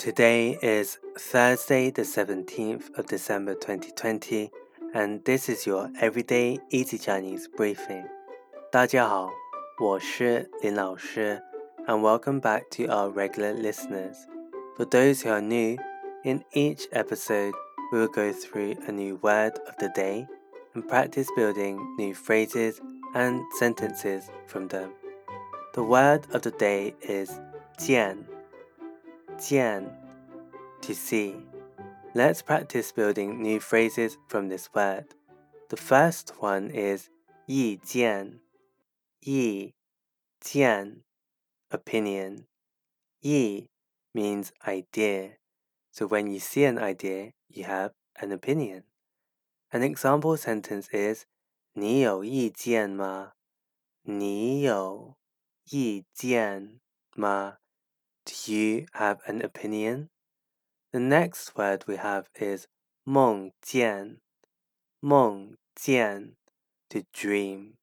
Today is Thursday, the 17th of December 2020, and this is your Everyday Easy Chinese Briefing. 大家好，我是林老师, and welcome back to our regular listeners. For those who are new, in each episode, we will go through a new word of the day and practice building new phrases and sentences from them. The word of the day is 见. 见 to see. Let's practice building new phrases from this word. The first one is 意见,意见 opinion. 意 means idea. So when you see an idea, you have an opinion. An example sentence is 你有意见吗?你有意见吗? Do you have an opinion? The next word we have is 梦见,梦见 to dream.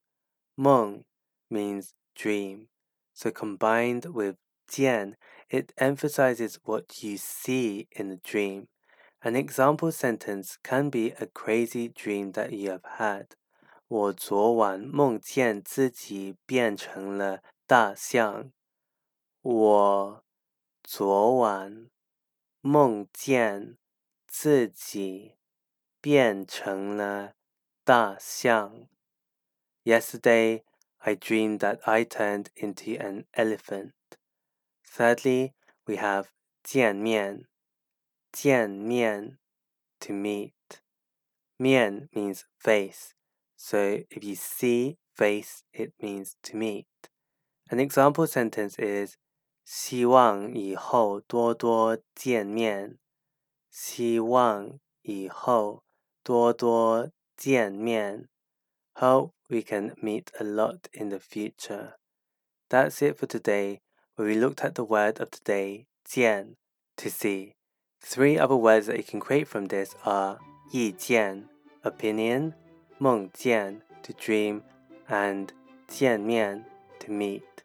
梦 means dream. So combined with 见, it emphasizes what you see in the dream. An example sentence can be a crazy dream that you have had. 我昨晚梦见自己变成了大象。我 昨晚梦见自己变成了大象。Yesterday, I dreamed that I turned into an elephant. Thirdly, we have 见面,见面 to meet. 面 means face, so if you see face, it means to meet. An example sentence is 希望以后多多见面。希望以后多多见面。Hope we can meet a lot in the future. That's it for today, where we looked at the word of the day, 见, to see. Three other words that you can create from this are 意见, opinion, 梦见, to dream, and 见面, to meet.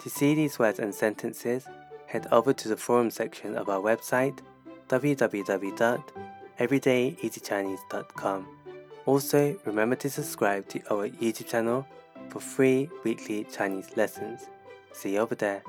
To see these words and sentences, head over to the forum section of our website www.everydayeasychinese.com. Also, remember to subscribe to our YouTube channel for free weekly Chinese lessons. See you over there.